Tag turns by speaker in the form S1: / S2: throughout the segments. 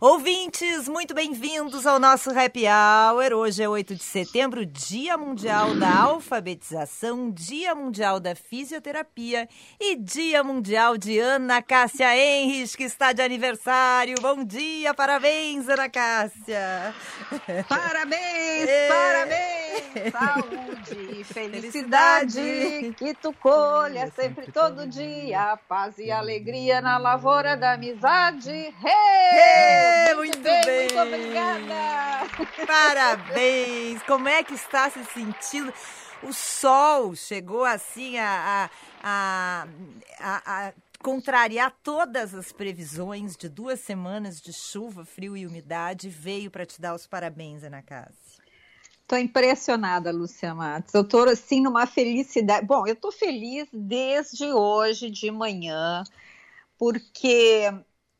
S1: Ouvintes, muito bem-vindos ao nosso Happy Hour. Hoje é 8 de setembro, Dia Mundial da Alfabetização, Dia Mundial da Fisioterapia e Dia Mundial de Ana Cássia Henrich, que está de aniversário. Bom dia, parabéns, Ana Cássia.
S2: Parabéns, é. parabéns. Saúde e felicidade que tu colha sempre todo dia. Paz e alegria na lavoura da amizade. Hey!
S1: hey muito, muito bem, bem,
S2: muito obrigada.
S1: Parabéns. Como é que está se sentindo? O sol chegou assim a, a, a, a contrariar todas as previsões de duas semanas de chuva, frio e umidade. Veio para te dar os parabéns, Ana Cássia.
S2: Estou impressionada, Lúcia Matos. Eu estou assim numa felicidade. Bom, eu estou feliz desde hoje de manhã porque,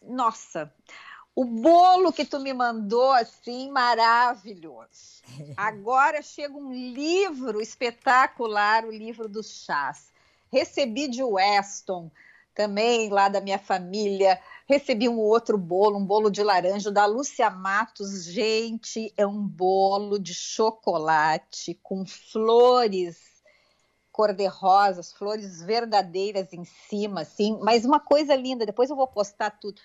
S2: nossa, o bolo que tu me mandou, assim, maravilhoso. Agora chega um livro espetacular, o livro dos chás. Recebi de Weston, também lá da minha família. Recebi um outro bolo, um bolo de laranja da Lúcia Matos. Gente, é um bolo de chocolate com flores cor-de-rosas, flores verdadeiras em cima, assim, mas uma coisa linda, depois eu vou postar tudo.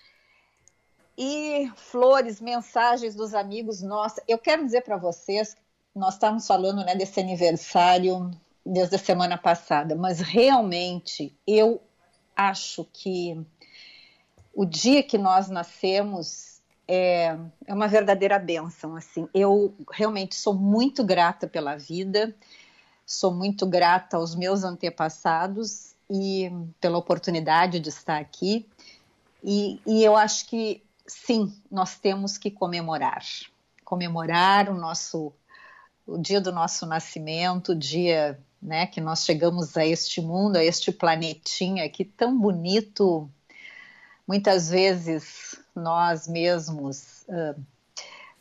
S2: E flores, mensagens dos amigos, nossa, eu quero dizer para vocês, nós estávamos falando né, desse aniversário desde a semana passada, mas realmente eu acho que o dia que nós nascemos é, é uma verdadeira bênção, assim, eu realmente sou muito grata pela vida, Sou muito grata aos meus antepassados e pela oportunidade de estar aqui. E, e eu acho que sim, nós temos que comemorar, comemorar o nosso o dia do nosso nascimento, o dia né, que nós chegamos a este mundo, a este planetinha aqui tão bonito. Muitas vezes nós mesmos uh,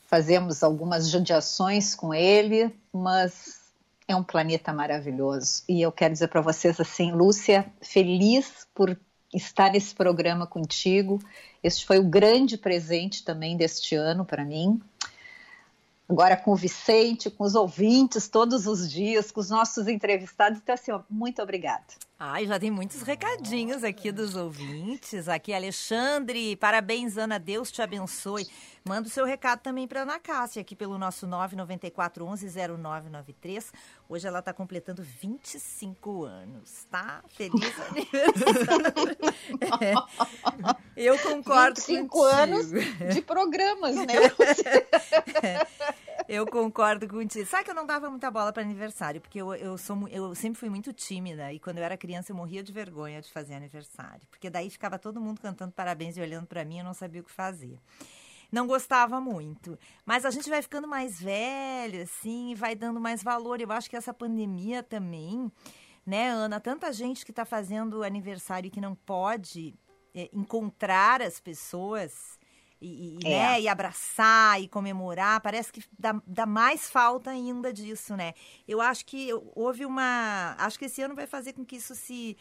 S2: fazemos algumas judiações com ele, mas é um planeta maravilhoso. E eu quero dizer para vocês assim, Lúcia, feliz por estar nesse programa contigo. Este foi o grande presente também deste ano para mim. Agora com o Vicente, com os ouvintes todos os dias, com os nossos entrevistados. Então, assim, muito obrigada.
S1: Ai, já tem muitos recadinhos aqui dos ouvintes. Aqui, Alexandre, parabéns, Ana, Deus te abençoe. Manda o seu recado também para Ana Cássia, aqui pelo nosso 994 11 0993. Hoje ela está completando 25 anos, tá? Feliz aniversário. é. Eu concordo
S2: 25
S1: contigo.
S2: anos de programas, né?
S1: é. Eu concordo contigo. Sabe que eu não dava muita bola para aniversário, porque eu, eu, sou, eu sempre fui muito tímida. E quando eu era criança, eu morria de vergonha de fazer aniversário. Porque daí ficava todo mundo cantando parabéns e olhando para mim, eu não sabia o que fazer não gostava muito. Mas a gente vai ficando mais velho, assim, e vai dando mais valor. Eu acho que essa pandemia também, né, Ana? Tanta gente que está fazendo aniversário e que não pode é, encontrar as pessoas e, e, é. né, e abraçar e comemorar, parece que dá, dá, mais falta ainda disso, né? Eu acho que houve uma. Acho que esse ano vai fazer com que isso se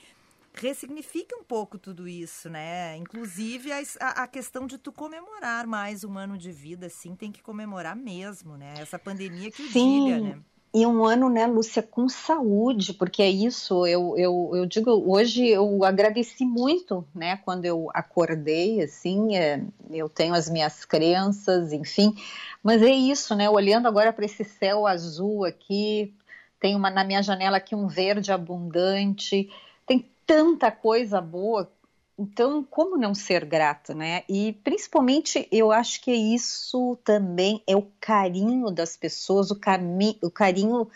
S1: ressignifique um pouco tudo isso, né? Inclusive a, a, questão de tu comemorar mais um ano de vida, assim, tem que comemorar mesmo, né? Essa pandemia que
S2: Sim.
S1: diga, né?
S2: E um ano, né, Lúcia, com saúde, porque é isso, eu, eu, eu digo, hoje eu agradeci muito, né, quando eu acordei, assim, é, eu tenho as minhas crenças, enfim, mas é isso, né, olhando agora para esse céu azul aqui, tem uma na minha janela aqui um verde abundante, tem tanta coisa boa então, como não ser grata, né? E principalmente eu acho que isso também é o carinho das pessoas, o, o carinho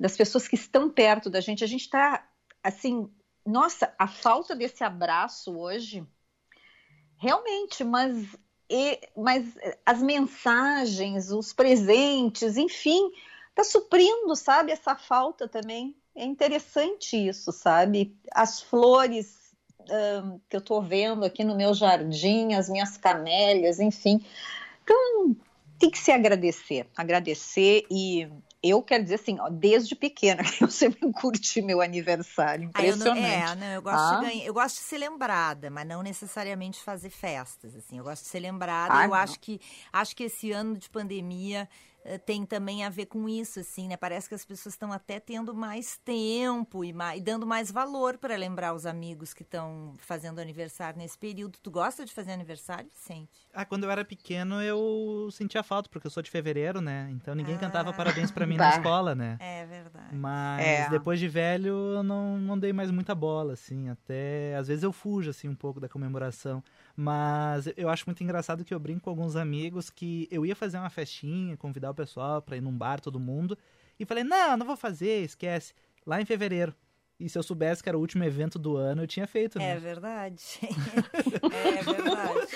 S2: das pessoas que estão perto da gente. A gente está assim, nossa, a falta desse abraço hoje, realmente, mas, e, mas as mensagens, os presentes, enfim, está suprindo, sabe, essa falta também. É interessante isso, sabe? As flores que eu estou vendo aqui no meu jardim, as minhas camélias, enfim. Então, tem que se agradecer, agradecer e eu quero dizer assim, ó, desde pequena eu sempre curti meu aniversário, impressionante. Ah,
S1: eu não, é, não, eu gosto ah. de ganhar, eu gosto de ser lembrada, mas não necessariamente fazer festas, assim. Eu gosto de ser lembrada. Ah, eu não. acho que acho que esse ano de pandemia tem também a ver com isso, assim, né? Parece que as pessoas estão até tendo mais tempo e, mais, e dando mais valor para lembrar os amigos que estão fazendo aniversário nesse período. Tu gosta de fazer aniversário, Vicente?
S3: Ah, quando eu era pequeno eu sentia falta, porque eu sou de fevereiro, né? Então ninguém ah. cantava parabéns para mim na escola, né?
S1: É verdade.
S3: Mas é. depois de velho eu não, não dei mais muita bola, assim. Até às vezes eu fujo, assim, um pouco da comemoração. Mas eu acho muito engraçado que eu brinco com alguns amigos que eu ia fazer uma festinha, convidar o pessoal para ir num bar, todo mundo. E falei, não, não vou fazer, esquece. Lá em fevereiro. E se eu soubesse que era o último evento do ano, eu tinha feito, né?
S1: É verdade. é verdade.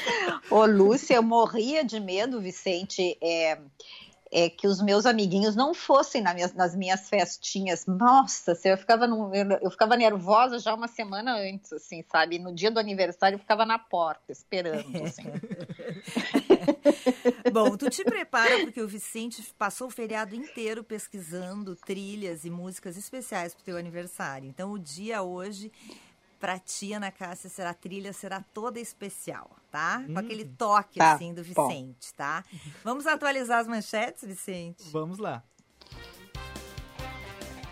S2: Ô, Lúcia, eu morria de medo, Vicente. É, é, que os meus amiguinhos não fossem na minha, nas minhas festinhas. Nossa, eu ficava, no, eu ficava nervosa já uma semana antes, assim, sabe? No dia do aniversário eu ficava na porta esperando, assim.
S1: Bom, tu te prepara porque o Vicente passou o feriado inteiro pesquisando trilhas e músicas especiais para o teu aniversário. Então o dia hoje pra ti, Ana Cássia, será a trilha será toda especial, tá? Com hum, aquele toque, tá, assim, do Vicente, bom. tá? Vamos atualizar as manchetes, Vicente?
S3: Vamos lá.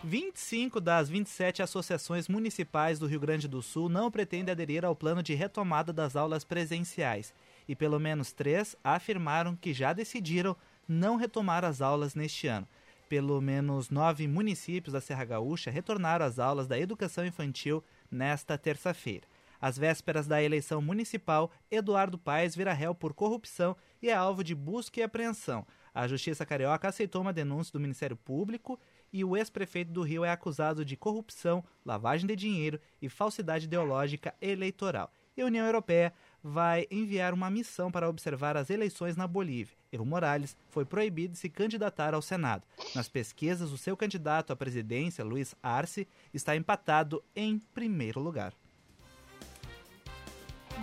S3: 25 das 27 associações municipais do Rio Grande do Sul não pretendem aderir ao plano de retomada das aulas presenciais. E pelo menos três afirmaram que já decidiram não retomar as aulas neste ano. Pelo menos nove municípios da Serra Gaúcha retornaram às aulas da educação infantil nesta terça-feira. Às vésperas da eleição municipal, Eduardo Paes vira réu por corrupção e é alvo de busca e apreensão. A Justiça Carioca aceitou uma denúncia do Ministério Público e o ex-prefeito do Rio é acusado de corrupção, lavagem de dinheiro e falsidade ideológica eleitoral. E a União Europeia vai enviar uma missão para observar as eleições na Bolívia. Evo Morales foi proibido de se candidatar ao Senado. Nas pesquisas, o seu candidato à presidência, Luiz Arce, está empatado em primeiro lugar.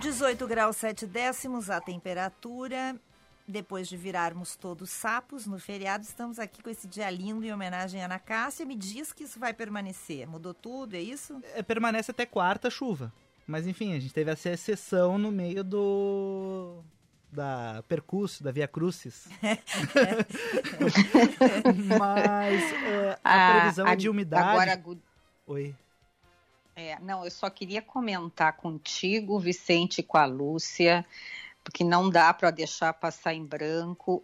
S1: 18 graus 7 décimos a temperatura. Depois de virarmos todos sapos no feriado, estamos aqui com esse dia lindo em homenagem à Ana Cássia. Me diz que isso vai permanecer. Mudou tudo, é isso?
S3: É, permanece até quarta chuva. Mas enfim, a gente teve essa exceção no meio do da percurso, da Via Crucis. Mas é, a ah, previsão é de umidade. Agora, Oi.
S2: É, não, eu só queria comentar contigo, Vicente, com a Lúcia, porque não dá para deixar passar em branco.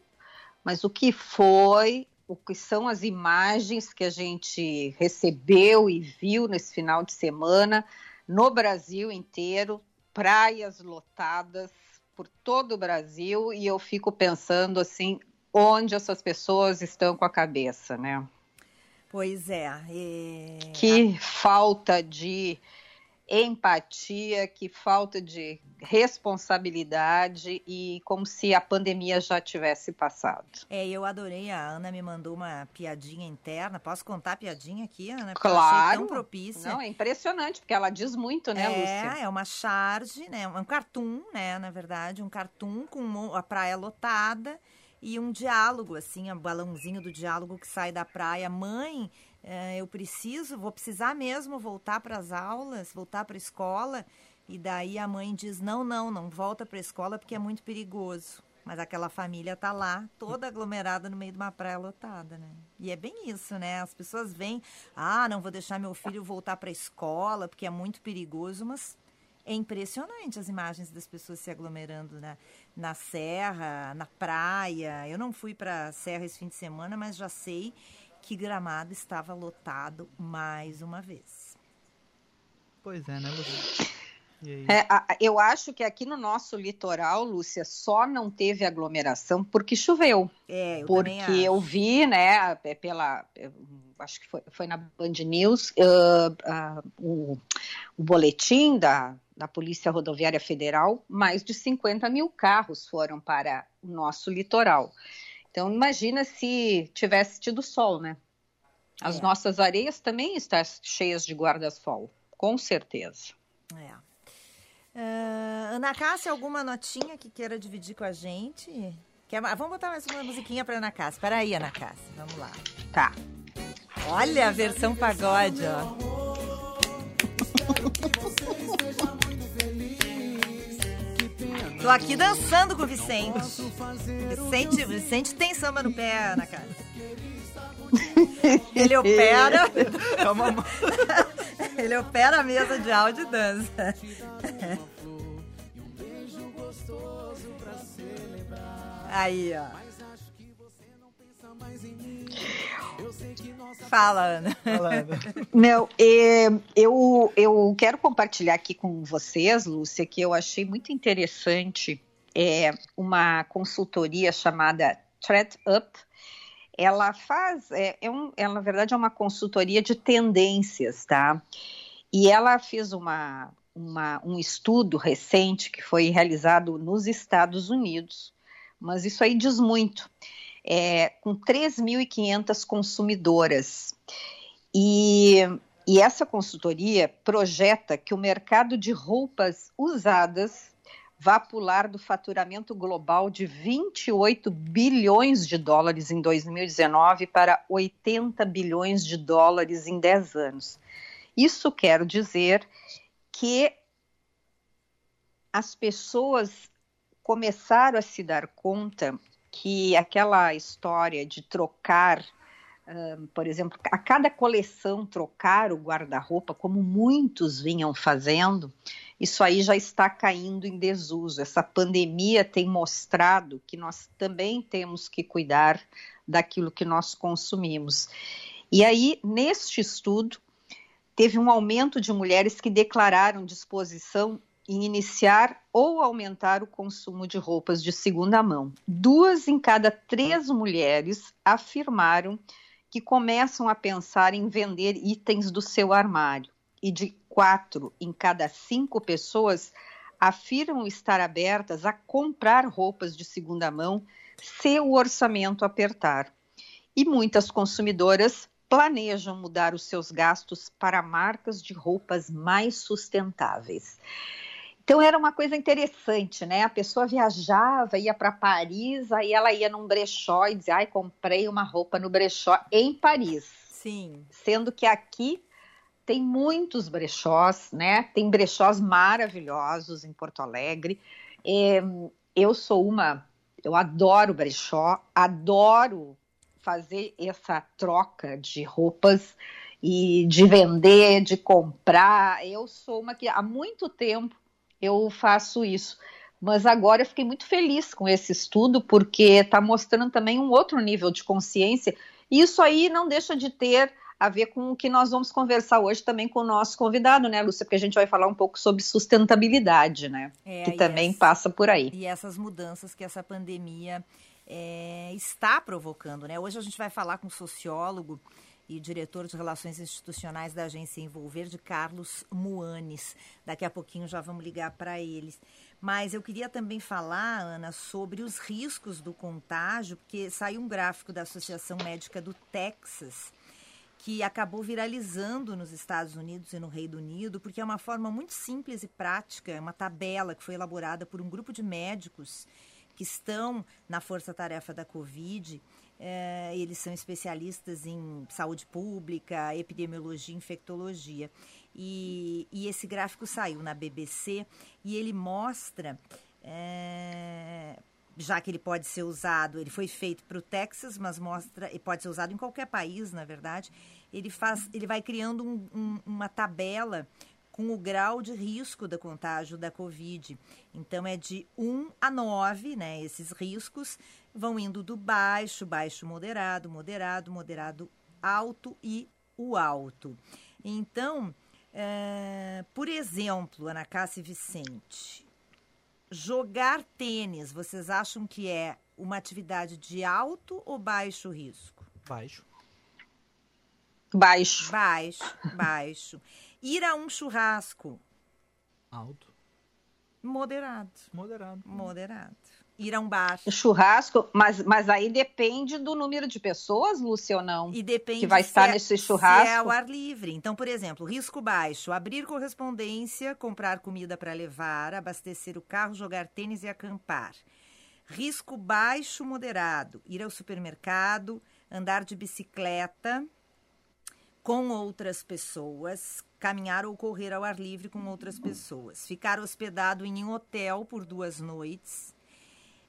S2: Mas o que foi, o que são as imagens que a gente recebeu e viu nesse final de semana no Brasil inteiro, praias lotadas por todo o Brasil, e eu fico pensando assim, onde essas pessoas estão com a cabeça, né?
S1: Pois é. E...
S2: Que falta de empatia, que falta de responsabilidade e como se a pandemia já tivesse passado.
S1: É, eu adorei, a Ana me mandou uma piadinha interna. Posso contar a piadinha aqui, Ana?
S2: Porque claro. tão propícia. Não, é impressionante, porque ela diz muito, né,
S1: é,
S2: Lúcia?
S1: É, uma charge, né, um cartoon, né, na verdade, um cartoon com a praia lotada e um diálogo, assim, um balãozinho do diálogo que sai da praia. Mãe, eu preciso, vou precisar mesmo voltar para as aulas, voltar para a escola. E daí a mãe diz: não, não, não volta para a escola porque é muito perigoso. Mas aquela família tá lá, toda aglomerada no meio de uma praia lotada, né? E é bem isso, né? As pessoas vêm, ah, não vou deixar meu filho voltar para a escola porque é muito perigoso, mas é impressionante as imagens das pessoas se aglomerando na, na serra, na praia. Eu não fui para a serra esse fim de semana, mas já sei que Gramado estava lotado mais uma vez.
S3: Pois é, né, Lúcia?
S2: É, eu acho que aqui no nosso litoral, Lúcia, só não teve aglomeração porque choveu.
S1: É, eu
S2: porque eu vi, né, é, pela. Acho que foi, foi na Band News, uh, uh, o, o boletim da, da Polícia Rodoviária Federal, mais de 50 mil carros foram para o nosso litoral. Então, imagina se tivesse tido sol, né? As é. nossas areias também estão cheias de guarda-sol, com certeza.
S1: É. Uh, Ana Cássia, alguma notinha que queira dividir com a gente? Quer, vamos botar mais uma musiquinha para Ana Cássia. Peraí, Ana Cássia, vamos lá.
S2: Tá.
S1: Olha a versão pagode, ó. Tô aqui dançando com o Vicente. Vicente, Vicente tem samba no pé, Ana Cássia. Ele opera. Ele opera a mesa de áudio e dança. Aí, ó. Fala, Ana. Fala, Ana.
S2: Não, é, eu, eu quero compartilhar aqui com vocês, Lúcia, que eu achei muito interessante é, uma consultoria chamada Threat Up. Ela faz, é, é um, ela, na verdade, é uma consultoria de tendências, tá? E ela fez uma, uma, um estudo recente que foi realizado nos Estados Unidos, mas isso aí diz muito, é, com 3.500 consumidoras. E, e essa consultoria projeta que o mercado de roupas usadas vai pular do faturamento global de 28 bilhões de dólares em 2019 para 80 bilhões de dólares em 10 anos. Isso quer dizer que as pessoas começaram a se dar conta que aquela história de trocar, por exemplo, a cada coleção trocar o guarda-roupa, como muitos vinham fazendo, isso aí já está caindo em desuso. Essa pandemia tem mostrado que nós também temos que cuidar daquilo que nós consumimos. E aí, neste estudo, teve um aumento de mulheres que declararam disposição em iniciar ou aumentar o consumo de roupas de segunda mão. Duas em cada três mulheres afirmaram que começam a pensar em vender itens do seu armário, e de quatro em cada cinco pessoas afirmam estar abertas a comprar roupas de segunda mão se o orçamento apertar. E muitas consumidoras planejam mudar os seus gastos para marcas de roupas mais sustentáveis. Então era uma coisa interessante, né? A pessoa viajava, ia para Paris, aí ela ia num brechó e dizia: "Ai, comprei uma roupa no brechó em Paris".
S1: Sim.
S2: Sendo que aqui tem muitos brechós, né? Tem brechós maravilhosos em Porto Alegre. É, eu sou uma, eu adoro brechó, adoro fazer essa troca de roupas e de vender, de comprar. Eu sou uma que há muito tempo eu faço isso. Mas agora eu fiquei muito feliz com esse estudo, porque está mostrando também um outro nível de consciência. E isso aí não deixa de ter a ver com o que nós vamos conversar hoje também com o nosso convidado, né, Lúcia? Porque a gente vai falar um pouco sobre sustentabilidade, né? É, que também essa, passa por aí.
S1: E essas mudanças que essa pandemia é, está provocando. Né? Hoje a gente vai falar com um sociólogo e diretor de Relações Institucionais da agência Envolver, de Carlos Muanes. Daqui a pouquinho já vamos ligar para eles. Mas eu queria também falar, Ana, sobre os riscos do contágio, porque saiu um gráfico da Associação Médica do Texas que acabou viralizando nos Estados Unidos e no Reino Unido, porque é uma forma muito simples e prática, é uma tabela que foi elaborada por um grupo de médicos que estão na força-tarefa da Covid. É, eles são especialistas em saúde pública, epidemiologia, infectologia. E, e esse gráfico saiu na BBC e ele mostra é, já que ele pode ser usado, ele foi feito para o Texas, mas mostra, e pode ser usado em qualquer país, na verdade. Ele faz, ele vai criando um, um, uma tabela com o grau de risco da contágio da Covid. Então é de 1 a 9, né? Esses riscos vão indo do baixo, baixo, moderado, moderado, moderado, alto e o alto. Então, é, por exemplo, Ana Cássia Vicente, jogar tênis, vocês acham que é uma atividade de alto ou baixo risco?
S3: Baixo.
S2: Baixo.
S1: Baixo, baixo. Ir a um churrasco?
S3: Alto.
S1: Moderado.
S3: Moderado.
S1: Moderado. Ir a um bar?
S2: Churrasco, mas, mas aí depende do número de pessoas, Lúcia, ou não?
S1: E depende
S2: que vai estar
S1: é,
S2: nesse churrasco.
S1: Se é ao ar livre. Então, por exemplo, risco baixo: abrir correspondência, comprar comida para levar, abastecer o carro, jogar tênis e acampar. Risco baixo moderado: ir ao supermercado, andar de bicicleta com outras pessoas, caminhar ou correr ao ar livre com outras pessoas, ficar hospedado em um hotel por duas noites,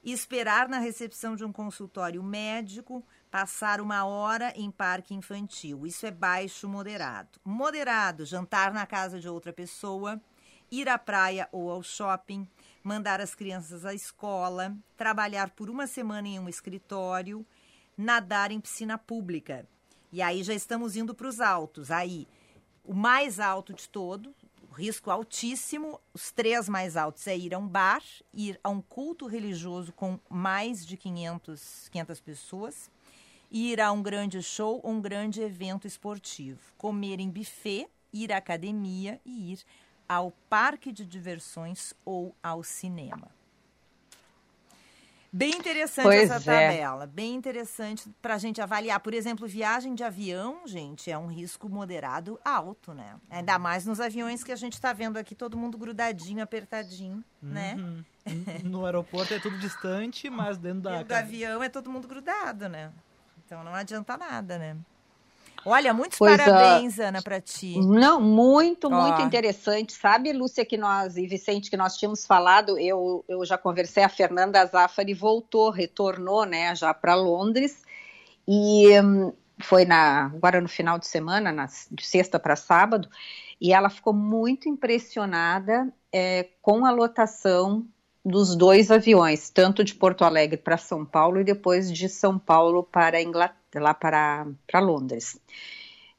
S1: esperar na recepção de um consultório médico, passar uma hora em parque infantil. Isso é baixo moderado. Moderado, jantar na casa de outra pessoa, ir à praia ou ao shopping, mandar as crianças à escola, trabalhar por uma semana em um escritório, nadar em piscina pública. E aí já estamos indo para os altos. Aí, o mais alto de todo, risco altíssimo, os três mais altos é ir a um bar, ir a um culto religioso com mais de 500, 500 pessoas, ir a um grande show ou um grande evento esportivo, comer em buffet, ir à academia e ir ao parque de diversões ou ao cinema. Bem interessante
S2: Pois
S1: essa
S2: é.
S1: tabela, bem interessante para a gente avaliar. Por exemplo, viagem de avião, gente, é um risco moderado alto, né? Ainda mais nos aviões que a gente está vendo aqui, todo mundo grudadinho, apertadinho, né?
S3: Uhum. No aeroporto é tudo distante, mas dentro da.
S1: Dentro do avião é todo mundo grudado, né? Então não adianta nada, né? Olha, muitos
S2: Pois,
S1: parabéns, Ana, para ti.
S2: Não, muito,
S1: Ó.
S2: muito interessante. Sabe, Lúcia, que nós e Vicente, que nós tínhamos falado, eu, eu já conversei, a Fernanda Zaffari voltou, retornou, né, já para Londres, e hum, foi na, agora no final de semana, na, de sexta para sábado, e ela ficou muito impressionada é, com a lotação dos dois aviões, tanto de Porto Alegre para São Paulo e depois de São Paulo para Inglaterra, lá para, para Londres.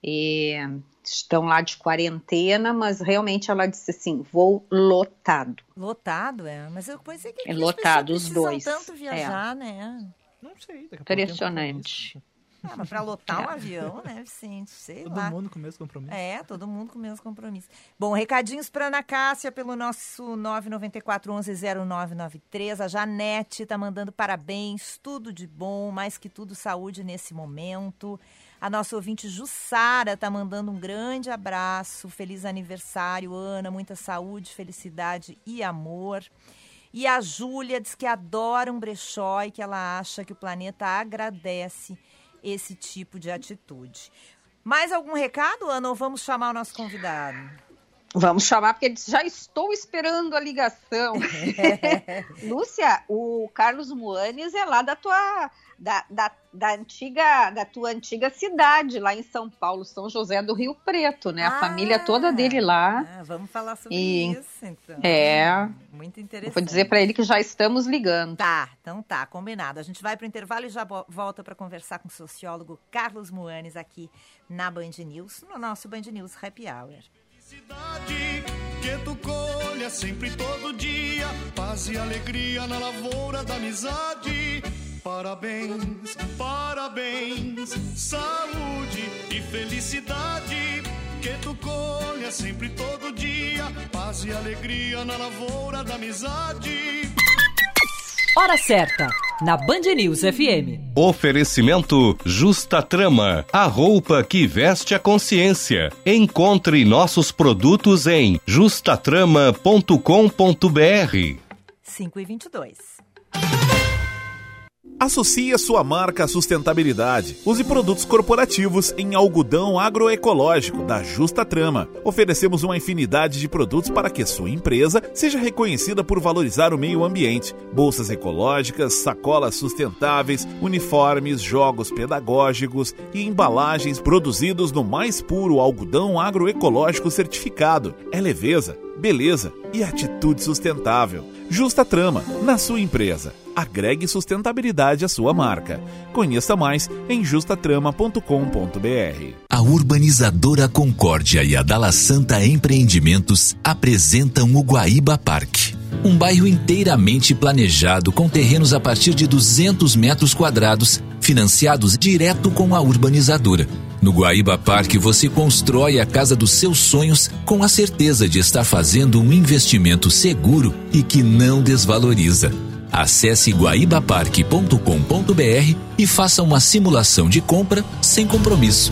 S2: E estão lá de quarentena, mas realmente ela disse assim, vou lotado.
S1: Lotado, é. Mas eu pensei que
S2: É lotado, os dois.
S1: tanto viajar, né?
S3: Não sei. Daqui a pouco tem
S2: Impressionante.
S3: Compromisso.
S1: Ah, mas para lotar um avião, né, Vicente? Sei
S3: Todo
S1: lá.
S3: mundo com o mesmo compromisso.
S1: É, todo mundo com meus compromissos. Bom, recadinhos para Ana Cássia pelo nosso 994 11 0993. A Janete tá mandando parabéns, tudo de bom, mais que tudo saúde nesse momento. A nossa ouvinte Jussara tá mandando um grande abraço, feliz aniversário, Ana, muita saúde, felicidade e amor. E a Júlia diz que adora um brechó e que ela acha que o planeta agradece esse tipo de atitude. Mais algum recado, Ana, ou vamos chamar o nosso convidado?
S2: Vamos chamar, porque já estou esperando a ligação. Lúcia, o Carlos Moanes é lá da tua, da, da, da antiga, da tua antiga cidade, lá em São Paulo, São José do Rio Preto, né? A
S1: Ah,
S2: família toda dele lá.
S1: Ah, vamos falar sobre
S2: E-
S1: isso, então.
S2: É.
S1: Muito interessante.
S2: Vou dizer para ele que já estamos ligando.
S1: Tá, então tá, combinado. A gente vai para o intervalo e já vo- volta para conversar com o sociólogo Carlos Moanes aqui na Band News, no nosso Band News Happy Hour.
S4: Cidade que tu colha sempre todo dia, paz e alegria na lavoura da amizade. Parabéns, parabéns, saúde e felicidade. Que tu colha sempre todo dia, paz e alegria na lavoura da amizade.
S5: Hora certa, na Band News FM.
S6: Oferecimento Justa Trama, a roupa que veste a consciência. Encontre nossos produtos em justatrama.com.br.
S1: 5 e 22.
S7: Associe a sua marca à sustentabilidade. Use produtos corporativos em algodão agroecológico da Justa Trama. Oferecemos uma infinidade de produtos para que sua empresa seja reconhecida por valorizar o meio ambiente. Bolsas ecológicas, sacolas sustentáveis, uniformes, jogos pedagógicos e embalagens produzidos no mais puro algodão agroecológico certificado. É leveza, beleza e atitude sustentável. Justa Trama, na sua empresa. Agregue sustentabilidade à sua marca. Conheça mais em justatrama.com.br.
S8: A urbanizadora Concórdia e a Dala Santa Empreendimentos apresentam o Guaíba Parque. Um bairro inteiramente planejado com terrenos a partir de 200 metros quadrados, financiados direto com a urbanizadora. No Guaíba Parque você constrói a casa dos seus sonhos com a certeza de estar fazendo um investimento seguro e que não desvaloriza. Acesse guaibaparque.com.br e faça uma simulação de compra sem compromisso.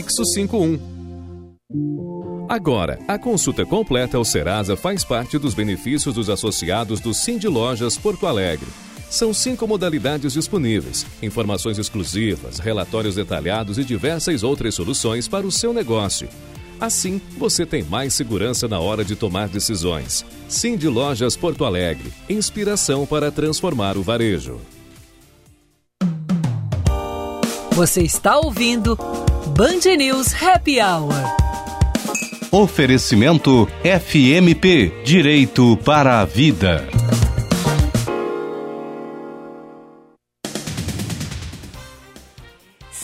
S6: 51. Agora, a consulta completa ao Serasa faz parte dos benefícios dos associados do Cindy Lojas Porto Alegre. São cinco modalidades disponíveis, informações exclusivas, relatórios detalhados e diversas outras soluções para o seu negócio. Assim, você tem mais segurança na hora de tomar decisões. Cindy Lojas Porto Alegre, inspiração para transformar o varejo.
S5: Você está ouvindo Band News Happy Hour.
S6: Oferecimento FMP Direito para a Vida.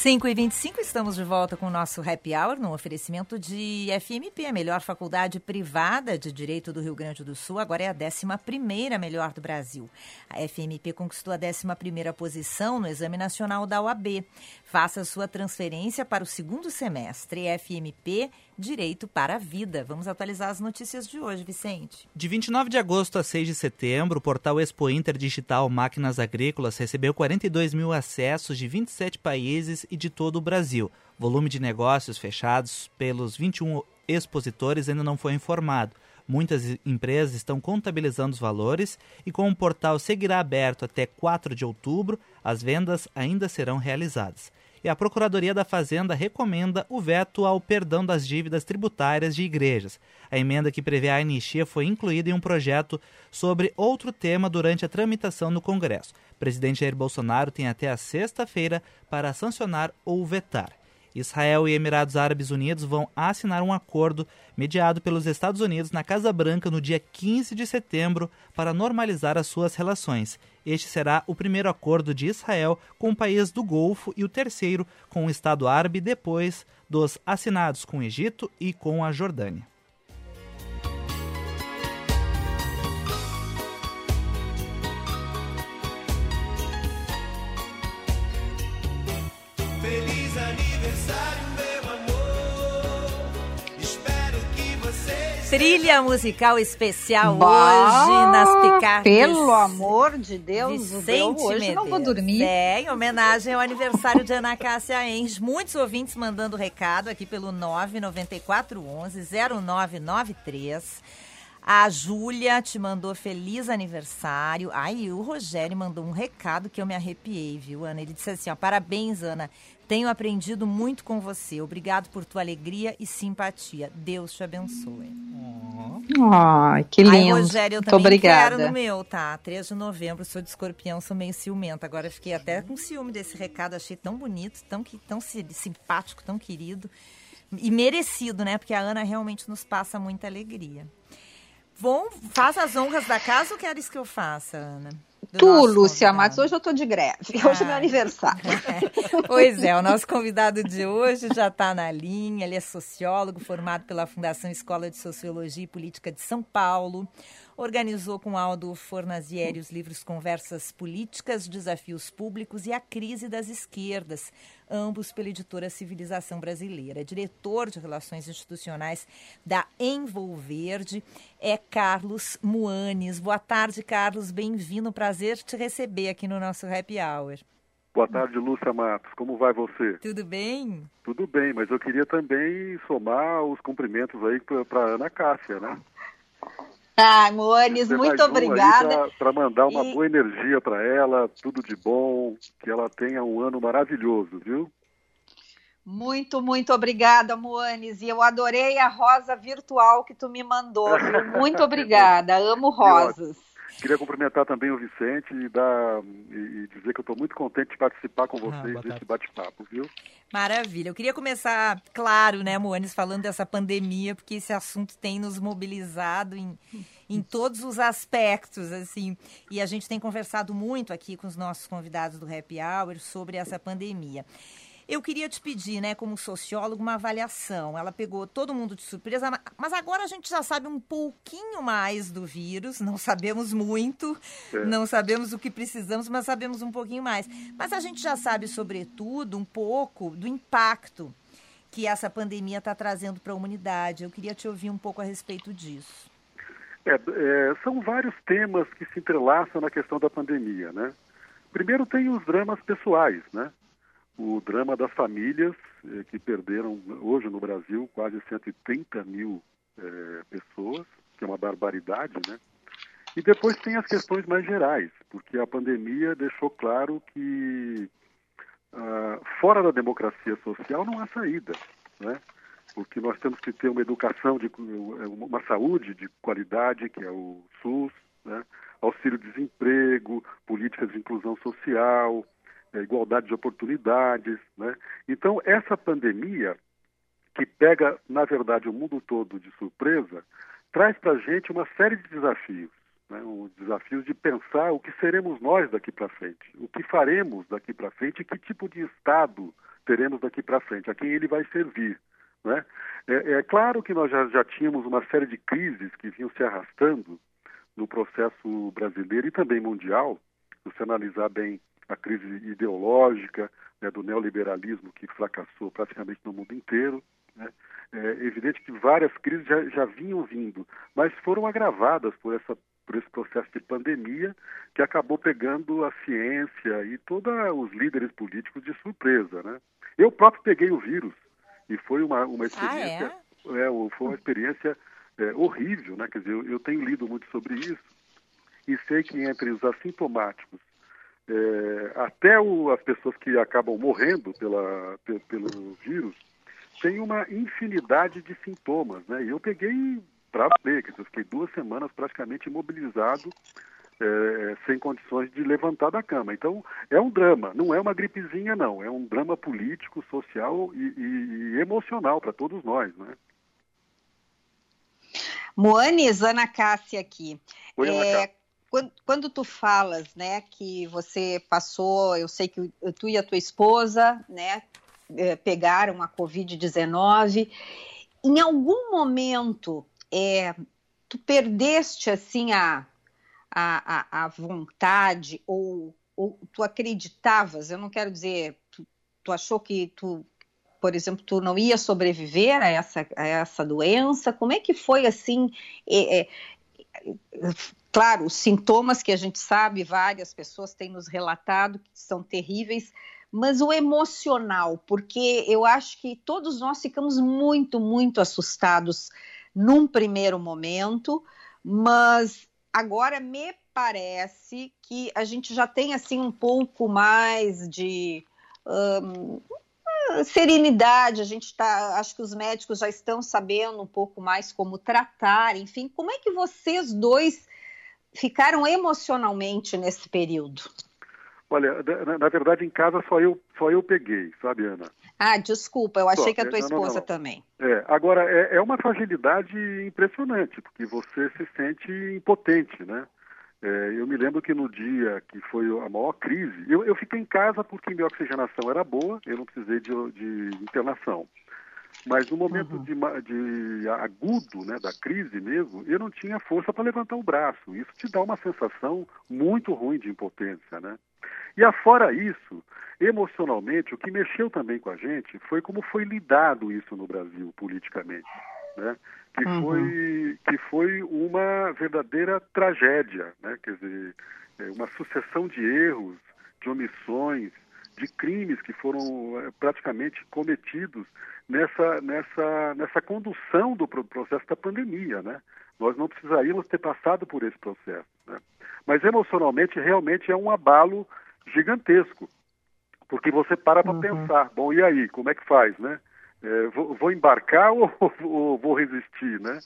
S1: 5 e 25 estamos de volta com o nosso Happy Hour no oferecimento de FMP, a melhor faculdade privada de Direito do Rio Grande do Sul, agora é a 11 melhor do Brasil. A FMP conquistou a 11 posição no Exame Nacional da OAB. Faça sua transferência para o segundo semestre. FMP Direito para a Vida. Vamos atualizar as notícias de hoje, Vicente.
S9: De 29 de agosto a 6 de setembro, o portal Expo Inter Digital Máquinas Agrícolas recebeu 42 mil acessos de 27 países e de todo o Brasil. Volume de negócios fechados pelos 21 expositores ainda não foi informado. Muitas empresas estão contabilizando os valores e, como o portal seguirá aberto até 4 de outubro, as vendas ainda serão realizadas e a Procuradoria da Fazenda recomenda o veto ao perdão das dívidas tributárias de igrejas. A emenda que prevê a anistia foi incluída em um projeto sobre outro tema durante a tramitação no Congresso. O presidente Jair Bolsonaro tem até a sexta-feira para sancionar ou vetar. Israel e Emirados Árabes Unidos vão assinar um acordo mediado pelos Estados Unidos na Casa Branca no dia 15 de setembro para normalizar as suas relações. Este será o primeiro acordo de Israel com o país do Golfo e o terceiro com o Estado árabe depois dos assinados com o Egito e com a Jordânia.
S1: Trilha musical especial bah, hoje nas picadas.
S2: Pelo amor de Deus,
S1: Vicente
S2: hoje
S1: Medeiros.
S2: não vou dormir.
S1: É, em homenagem ao aniversário de Ana Cássia Enges. Muitos ouvintes mandando recado aqui pelo 99411 0993. A Júlia te mandou feliz aniversário. Aí o Rogério mandou um recado que eu me arrepiei, viu, Ana? Ele disse assim: ó, parabéns, Ana. Tenho aprendido muito com você. Obrigado por tua alegria e simpatia. Deus te abençoe.
S2: Ai, que lindo. Aí,
S1: Rogério, eu
S2: Muito
S1: também
S2: obrigada.
S1: quero no meu, tá? 3 de novembro, sou de escorpião, sou meio ciumenta. Agora fiquei até com ciúme desse recado. Achei tão bonito, tão, tão simpático, tão querido. E merecido, né? Porque a Ana realmente nos passa muita alegria. Bom, faz as honras da casa ou queres que eu faça, Ana?
S2: Tu, Lúcia Matos, hoje eu tô de greve. Ah. Hoje é meu aniversário.
S1: pois é, o nosso convidado de hoje já está na linha. Ele é sociólogo, formado pela Fundação Escola de Sociologia e Política de São Paulo. Organizou com Aldo Fornazieri os livros Conversas Políticas, Desafios Públicos e a Crise das Esquerdas, ambos pela editora Civilização Brasileira. Diretor de Relações Institucionais da Envolverde é Carlos Muanes. Boa tarde, Carlos. Bem-vindo. Prazer te receber aqui no nosso Happy Hour.
S10: Boa tarde, Lúcia Matos. Como vai você?
S1: Tudo bem?
S10: Tudo bem, mas eu queria também somar os cumprimentos aí para Ana Cássia, né?
S2: Ah, Moanes, muito obrigada.
S10: Para mandar uma e... boa energia para ela, tudo de bom, que ela tenha um ano maravilhoso, viu?
S2: Muito, muito obrigada, Moanes. E eu adorei a rosa virtual que tu me mandou. Viu? Muito obrigada. Amo rosas.
S10: Queria cumprimentar também o Vicente e, dar, e dizer que eu estou muito contente de participar com vocês ah, desse bate-papo, viu?
S1: Maravilha. Eu queria começar, claro, né, Moanes, falando dessa pandemia, porque esse assunto tem nos mobilizado em, em todos os aspectos, assim. E a gente tem conversado muito aqui com os nossos convidados do Happy Hour sobre essa pandemia. Eu queria te pedir, né, como sociólogo, uma avaliação. Ela pegou todo mundo de surpresa, mas agora a gente já sabe um pouquinho mais do vírus, não sabemos muito, é. não sabemos o que precisamos, mas sabemos um pouquinho mais. Mas a gente já sabe, sobretudo, um pouco do impacto que essa pandemia está trazendo para a humanidade. Eu queria te ouvir um pouco a respeito disso.
S10: É, é, são vários temas que se entrelaçam na questão da pandemia, né? Primeiro tem os dramas pessoais, né? O drama das famílias eh, que perderam hoje no Brasil quase 130 mil eh, pessoas, que é uma barbaridade, né? E depois tem as questões mais gerais, porque a pandemia deixou claro que ah, fora da democracia social não há saída, né? Porque nós temos que ter uma educação de uma saúde de qualidade, que é o SUS, né? auxílio-desemprego, políticas de inclusão social, igualdade de oportunidades. Né? Então, essa pandemia, que pega, na verdade, o mundo todo de surpresa, traz para a gente uma série de desafios. Né? Um desafios de pensar o que seremos nós daqui para frente, o que faremos daqui para frente e que tipo de Estado teremos daqui para frente, a quem ele vai servir. Né? É, é, claro que nós já, já tínhamos uma série de crises que vinham se arrastando no processo brasileiro e também mundial, se você analisar bem a crise ideológica né, do neoliberalismo que fracassou praticamente no mundo inteiro. Né? É evidente que várias crises já, já vinham vindo, mas foram agravadas por, essa, por esse processo de pandemia que acabou pegando a ciência e todos os líderes políticos de surpresa. Né? Eu próprio peguei o vírus e foi uma, uma experiência, ah, é? É, foi uma experiência é, horrível, né? Quer dizer, eu, eu tenho lido muito sobre isso e sei que entre os assintomáticos é, até o, as pessoas que acabam morrendo pela, pelo, pelo vírus tem uma infinidade de sintomas, né? E eu peguei para ver, que eu fiquei duas semanas praticamente imobilizado, é, sem condições de levantar da cama. Então, é um drama, não é uma gripezinha, não. É um drama político, social e, e, e emocional para todos nós, né?
S2: Moanes, Ana Cássia aqui. Oi, Ana é, quando, quando, tu falas, né, que você passou, eu sei que tu e a tua esposa, né, é, pegaram a Covid-19, em algum momento é, tu perdeste, assim, a, a, a vontade ou, ou, tu acreditavas, eu não quero dizer, tu, tu achou que tu por exemplo, tu não ia sobreviver a essa, a essa doença? Como é que foi assim? É, é, claro, os sintomas que a gente sabe, várias pessoas têm nos relatado que são terríveis, mas o emocional, porque eu acho que todos nós ficamos muito, muito assustados num primeiro momento, mas agora me parece que a gente já tem assim um pouco mais de serenidade, a gente está, acho que os médicos já estão sabendo um pouco mais como tratar, enfim, como é que vocês dois ficaram emocionalmente nesse período?
S10: Olha, na, na, verdade em casa só eu só eu peguei, sabe, Ana?
S2: Ah, desculpa, eu achei só, que a tua é, esposa não, não, também.
S10: É, agora é, é, uma fragilidade impressionante, porque você se sente impotente, né? É, eu me lembro que no dia que foi a maior crise, eu, eu fiquei em casa porque minha oxigenação era boa, eu não precisei de, de internação. Mas no momento uhum. de, de, agudo, né, da crise mesmo, eu não tinha força para levantar o braço. Isso te dá uma sensação muito ruim de impotência, né? E afora isso, emocionalmente, o que mexeu também com a gente foi como foi lidado isso no Brasil politicamente, né? Que uhum. foi que foi uma verdadeira tragédia, né? Quer dizer, é, uma sucessão de erros, de omissões, de crimes que foram é, praticamente cometidos nessa, nessa, nessa condução do processo da pandemia, né? Nós não precisaríamos ter passado por esse processo, né? Mas emocionalmente, realmente é um abalo gigantesco, porque você para para uhum. pensar, bom, e aí, como é que faz, né? É, vou, vou, embarcar ou, ou, vou resistir, né?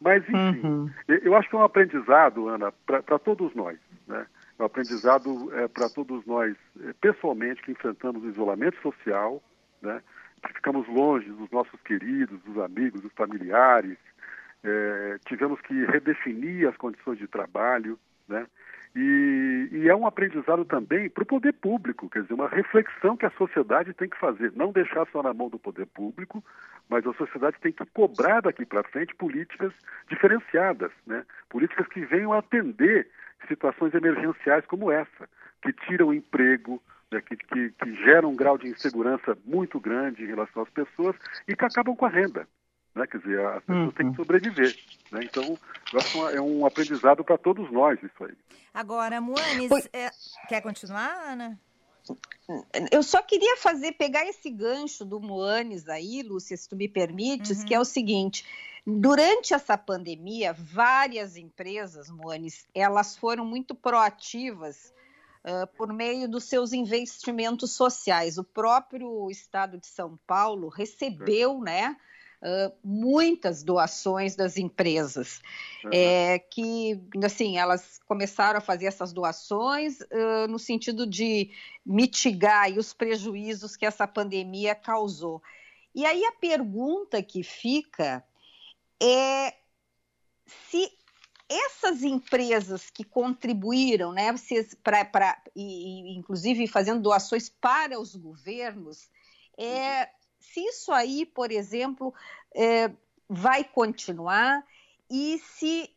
S10: Mas, enfim, uhum. eu acho que é um aprendizado, Ana, para todos nós, né? Um aprendizado é, para todos nós, é, pessoalmente, que enfrentamos o isolamento social, né? Que ficamos longe dos nossos queridos, dos amigos, dos familiares, é, tivemos que redefinir as condições de trabalho, né? E, e, é um aprendizado também para o poder público, quer dizer, uma reflexão que a sociedade tem que fazer, não deixar só na mão do poder público, mas a sociedade tem que cobrar daqui para frente políticas diferenciadas, né? políticas que venham atender situações emergenciais como essa, que tiram emprego, né? que, que, que geram um grau de insegurança muito grande em relação às pessoas e que acabam com a renda. Né? Quer dizer, as pessoas uhum. têm que uhum. sobreviver. Né? Então, eu acho que é um aprendizado para todos nós isso aí.
S1: Agora, Moanes, é... quer continuar, Ana?
S2: Eu só queria fazer, pegar esse gancho do Moanes aí, Lúcia, se tu me permites, uhum. que é o seguinte: durante essa pandemia, várias empresas, Moanes, elas foram muito proativas uh, por meio dos seus investimentos sociais. O próprio Estado de São Paulo recebeu, né? uh, muitas doações das empresas, uhum. é, que assim elas começaram a fazer essas doações uh, no sentido de mitigar os prejuízos que essa pandemia causou. E aí a pergunta que fica é se essas empresas que contribuíram, né, pra, pra, e, inclusive fazendo doações para os governos, é, se isso aí, por exemplo, é, vai continuar e se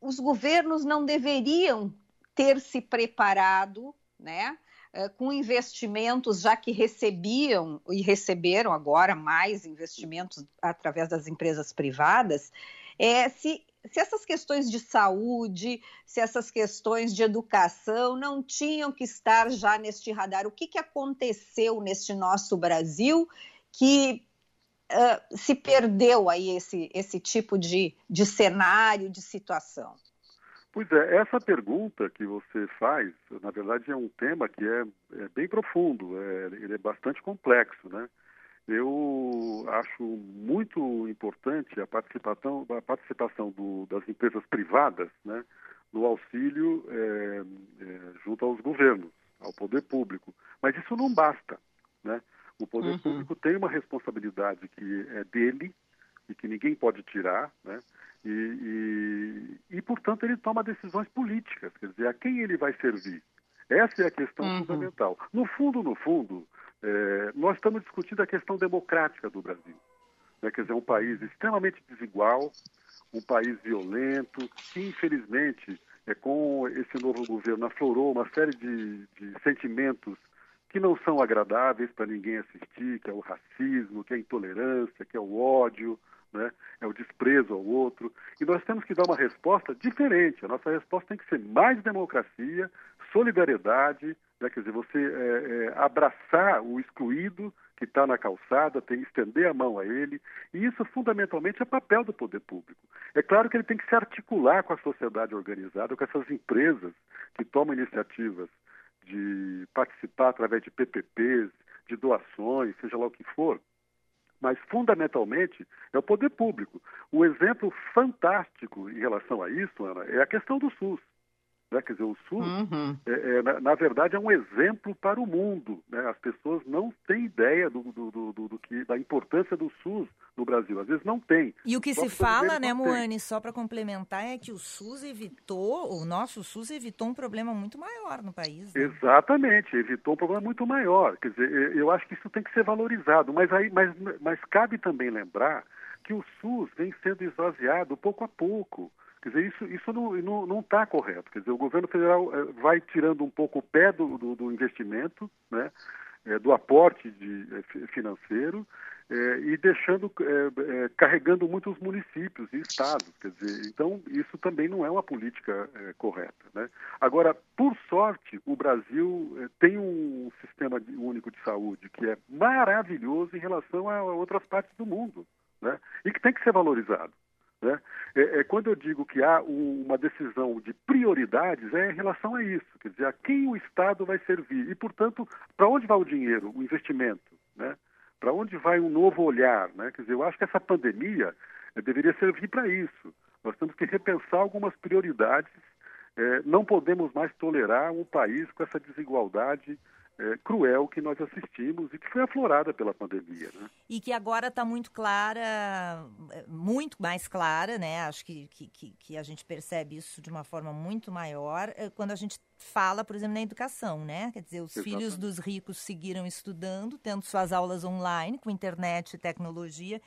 S2: os governos não deveriam ter se preparado, né? É, com investimentos, já que recebiam e receberam agora mais investimentos através das empresas privadas, é, se, se essas questões de saúde, se essas questões de educação não tinham que estar já neste radar, o que, que aconteceu neste nosso Brasil que uh, se perdeu aí esse, esse tipo de, de cenário, de situação?
S10: Pois é, essa pergunta que você faz, na verdade, é um tema que é, é bem profundo, é, ele é bastante complexo, né? Eu acho muito importante a participação, a participação do, das empresas privadas, né, no auxílio é, é, junto aos governos, ao poder público. Mas isso não basta, né? O poder uhum. público tem uma responsabilidade que é dele e que ninguém pode tirar, né? E, e, e, portanto, ele toma decisões políticas, quer dizer, a quem ele vai servir. Essa é a questão uhum. fundamental. No fundo, no fundo, é, nós estamos discutindo a questão democrática do Brasil. Né? Quer dizer, um país extremamente desigual, um país violento, que infelizmente, é, com esse novo governo, aflorou uma série de, de sentimentos que não são agradáveis para ninguém assistir, que é o racismo, que é a intolerância, que é o ódio, né? é o desprezo ao outro. E nós temos que dar uma resposta diferente. A nossa resposta tem que ser mais democracia, solidariedade, né? quer dizer, você é, é, abraçar o excluído que está na calçada, tem que estender a mão a ele. E isso, fundamentalmente, é papel do poder público. É claro que ele tem que se articular com a sociedade organizada, com essas empresas que tomam iniciativas de participar através de PPPs, de doações, seja lá o que for, mas fundamentalmente é o poder público. O exemplo fantástico em relação a isso, Ana, é a questão do SUS. Né? Quer dizer, o SUS, uhum. é, é, na, na, verdade, é um exemplo para o mundo. Né? As pessoas não têm ideia do, do, do, do, que, da importância do SUS no Brasil. Às vezes não tem.
S1: E o que se fala, né, Moane, só para complementar, é que o SUS evitou, o nosso SUS evitou um problema muito maior no país.
S10: Né? Exatamente, evitou um problema muito maior. Quer dizer, eu acho que isso tem que ser valorizado, mas, aí, mas, mas cabe também lembrar que o SUS vem sendo esvaziado pouco a pouco. Quer dizer, isso, isso não está tá correto. Quer dizer, o governo federal é, vai tirando um pouco o pé do, do, do investimento, né, é, do aporte de, é, financeiro, e deixando, carregando muito os municípios e estados. Quer dizer, então, isso também não é uma política correta. Né? Agora, por sorte, o Brasil tem um sistema único de saúde que é maravilhoso em relação a outras partes do mundo. Né? E que tem que ser valorizado. Né? É, é, quando eu digo que há um, uma decisão de prioridades, é em relação a isso, quer dizer, a quem o Estado vai servir e, portanto, para onde vai o dinheiro, o investimento, né? para onde vai um novo olhar. Né? Quer dizer, eu acho que essa pandemia é, deveria servir para isso. Nós temos que repensar algumas prioridades. É, não podemos mais tolerar um país com essa desigualdade é, cruel que nós assistimos e que foi aflorada pela pandemia. Né?
S1: E que agora está muito clara, é, muito mais clara, né? Acho que, que, que, a gente percebe isso de uma forma muito maior é, quando a gente fala, por exemplo, na educação, né? Quer dizer, os Exatamente. filhos dos ricos seguiram estudando, tendo suas aulas online, com internet e tecnologia,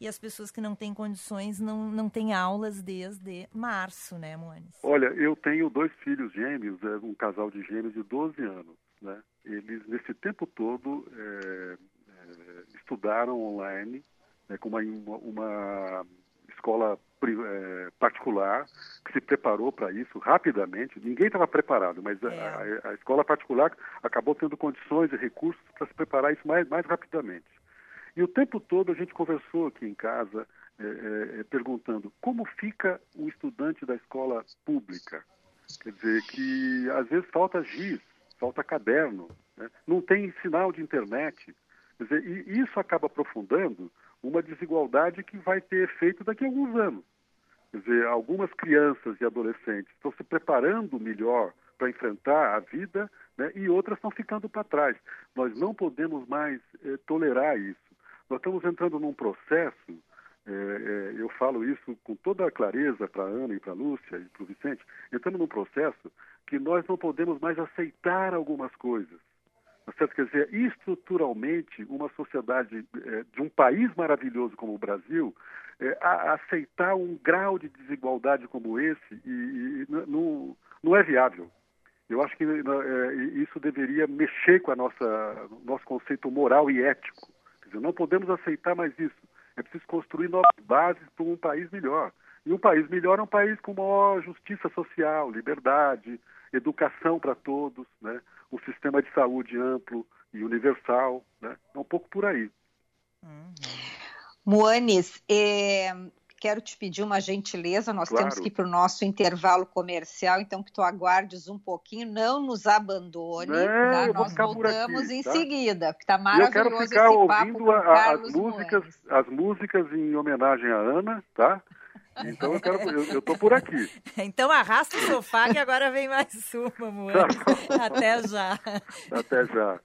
S1: e as pessoas que não têm condições não, não têm aulas desde março, né, Moanes?
S10: Olha, eu tenho dois filhos gêmeos, é um casal de gêmeos de 12 anos, né? eles nesse tempo todo é, é, estudaram online né, com uma, uma escola é, particular que se preparou para isso rapidamente. Ninguém estava preparado, mas é. a, a, escola particular acabou tendo condições e recursos para se preparar isso mais, mais rapidamente. E o tempo todo a gente conversou aqui em casa é, é, perguntando como fica o estudante da escola pública. Quer dizer, que às vezes falta giz, falta caderno, né? não tem sinal de internet. Dizer, e isso acaba aprofundando uma desigualdade que vai ter efeito daqui a alguns anos. Quer dizer, algumas crianças e adolescentes estão se preparando melhor para enfrentar a vida né? e outras estão ficando para trás. Nós não podemos mais eh, tolerar isso. Nós estamos entrando num processo, eh, eh, eu falo isso com toda a clareza para a Ana e para a Lúcia e para o Vicente, entrando num processo que nós não podemos mais aceitar algumas coisas. Tá certo? Quer dizer, estruturalmente, uma sociedade é, de um país maravilhoso como o Brasil, é, a, aceitar um grau de desigualdade como esse e, e, não, não é viável. Eu acho que é, isso deveria mexer com a nossa nosso conceito moral e ético. Quer dizer, não podemos aceitar mais isso. É preciso construir novas bases para um país melhor. E um país melhor é um país com maior justiça social, liberdade, educação para todos, né? um sistema de saúde amplo e universal. Né? É um pouco por aí.
S2: Uhum. Moanes, é, quero te pedir uma gentileza, nós claro. temos que ir para o nosso intervalo comercial, então que tu aguardes um pouquinho, não nos abandone,
S10: não,
S2: tá? nós voltamos aqui, em tá? seguida, porque está maravilhoso eu quero ficar ouvindo
S10: a, as músicas, as músicas em homenagem à Ana, tá? Então eu quero, eu, eu tô por aqui.
S1: Então arrasta o sofá que agora vem mais uma, amor. Tá Até já.
S10: Até já.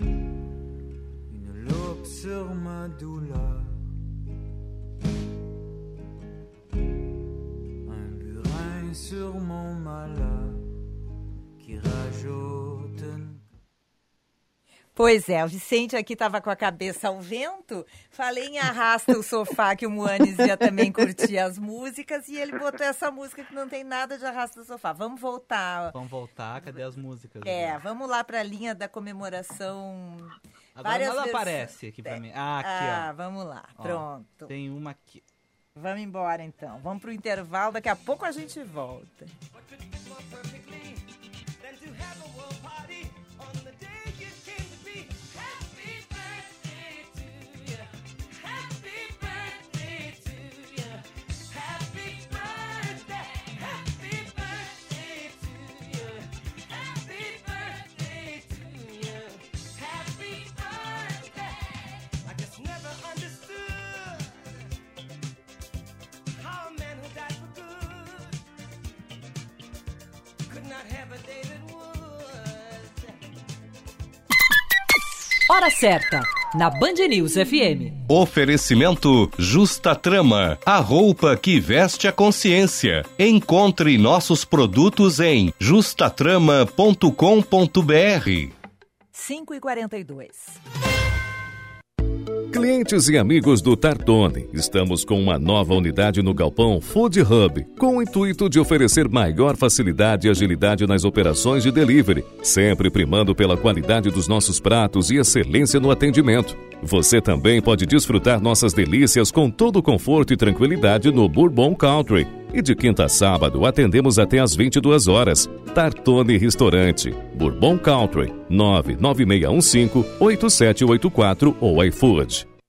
S10: Une loupe sur ma douleur. Un burin sur mon malheur qui rajoute
S1: Pois é, o Vicente aqui estava com a cabeça ao vento. Falei em Arrasta o Sofá, que o Moanes ia também curtir as músicas, e ele botou essa música que não tem nada de Arrasta o Sofá. Vamos voltar.
S3: Vamos voltar, cadê as músicas?
S1: É, agora? vamos lá para a linha da comemoração.
S3: Agora Várias ela vers... aparece aqui para mim. Ah, aqui,
S1: ah, ó. vamos lá, ó, pronto.
S3: Tem uma aqui.
S1: Vamos embora então. Vamos para o intervalo, daqui a pouco a gente volta. understand.
S5: Hora certa, na Band News FM.
S11: Oferecimento Justa Trama, a roupa que veste a consciência. Encontre nossos produtos em justatrama.com.br.
S1: 5 e 42
S6: Clientes e amigos do Tartone, estamos com uma nova unidade no galpão Food Hub, com o intuito de oferecer maior facilidade e agilidade nas operações de delivery, sempre primando pela qualidade dos nossos pratos e excelência no atendimento. Você também pode desfrutar nossas delícias com todo conforto e tranquilidade no Bourbon Country. E de quinta a sábado atendemos até às 22 horas. Tartone Restaurante, Bourbon Country, 99615-8784 ou iFood.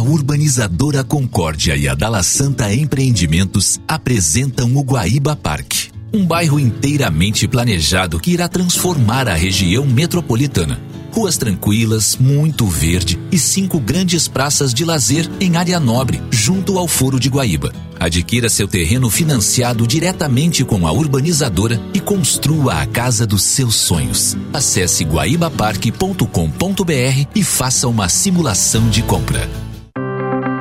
S8: A urbanizadora Concórdia e a Dala Santa Empreendimentos apresentam o Guaíba Parque, um bairro inteiramente planejado que irá transformar a região metropolitana. Ruas tranquilas, muito verde e cinco grandes praças de lazer em área nobre, junto ao Foro de Guaíba. Adquira seu terreno financiado diretamente com a urbanizadora e construa a casa dos seus sonhos. Acesse guaibaparque.com.br e faça uma simulação de compra.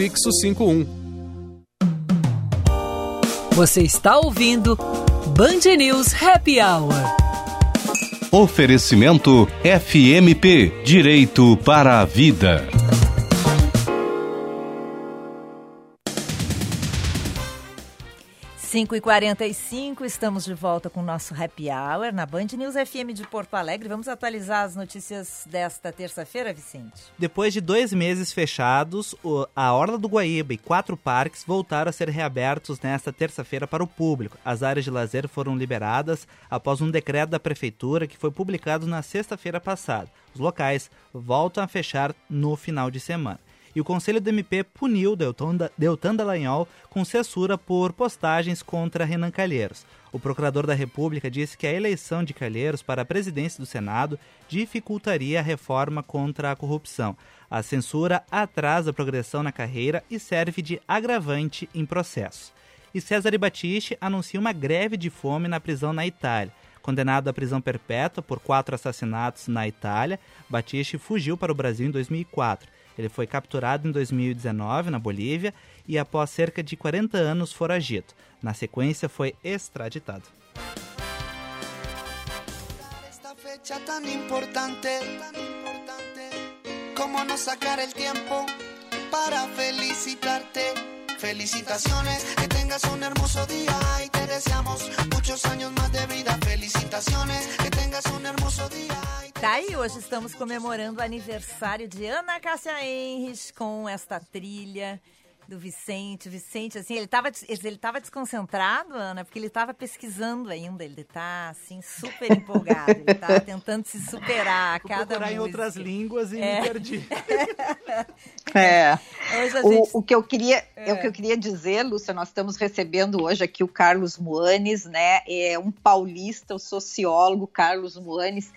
S6: prefixo 51.
S5: Você está ouvindo Band News Happy Hour.
S11: Oferecimento FMP Direito para a Vida.
S1: 5 e 45 estamos de volta com o nosso Happy Hour na Band News FM de Porto Alegre. Vamos atualizar as notícias desta terça-feira, Vicente?
S9: Depois de dois meses fechados, a Orla do Guaíba e quatro parques voltaram a ser reabertos nesta terça-feira para o público. As áreas de lazer foram liberadas após um decreto da Prefeitura que foi publicado na sexta-feira passada. Os locais voltam a fechar no final de semana e o Conselho do MP puniu Deltan Dallagnol com censura por postagens contra Renan Calheiros. O procurador da República disse que a eleição de Calheiros para a presidência do Senado dificultaria a reforma contra a corrupção. A censura atrasa a progressão na carreira e serve de agravante em processo. E César Battisti anuncia uma greve de fome na prisão na Itália. Condenado à prisão perpétua por quatro assassinatos na Itália, Battisti fugiu para o Brasil em 2004. Ele foi capturado em 2019 na Bolívia e, após cerca de 40 anos, foragido. Na sequência, foi extraditado.
S12: Felicitaciones, que tengas un hermoso día y te deseamos muchos años más de vida. Felicitaciones, que tengas un hermoso día.
S1: Tá aí, hoje estamos comemorando o aniversário de Ana Cássia Henrich com esta trilha do Vicente. Vicente, assim, ele estava ele tava desconcentrado, Ana, porque ele estava pesquisando ainda. Ele está assim, super empolgado. Ele está tentando se superar a
S3: Vou
S1: cada
S3: procurar em outras línguas e
S1: É.
S3: me perdi.
S2: É.
S1: Hoje a gente-
S2: O, o que eu queria,
S1: É.
S2: o que eu queria dizer, Lúcia, nós estamos recebendo hoje aqui o Carlos Moanes, né? É um paulista, o sociólogo Carlos Moanes,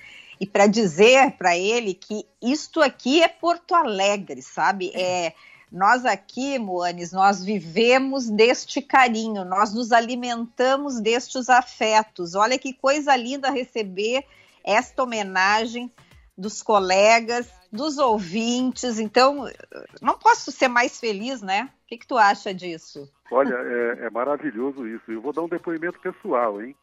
S2: e para dizer para ele que isto aqui é Porto Alegre, sabe? É nós aqui, Moanes, nós vivemos deste carinho, nós nos alimentamos destes afetos. Olha que coisa linda receber esta homenagem dos colegas, dos ouvintes. Então, não posso ser mais feliz, né? O que, que tu acha disso?
S10: Olha, é, é maravilhoso isso. Eu vou dar um depoimento pessoal, hein?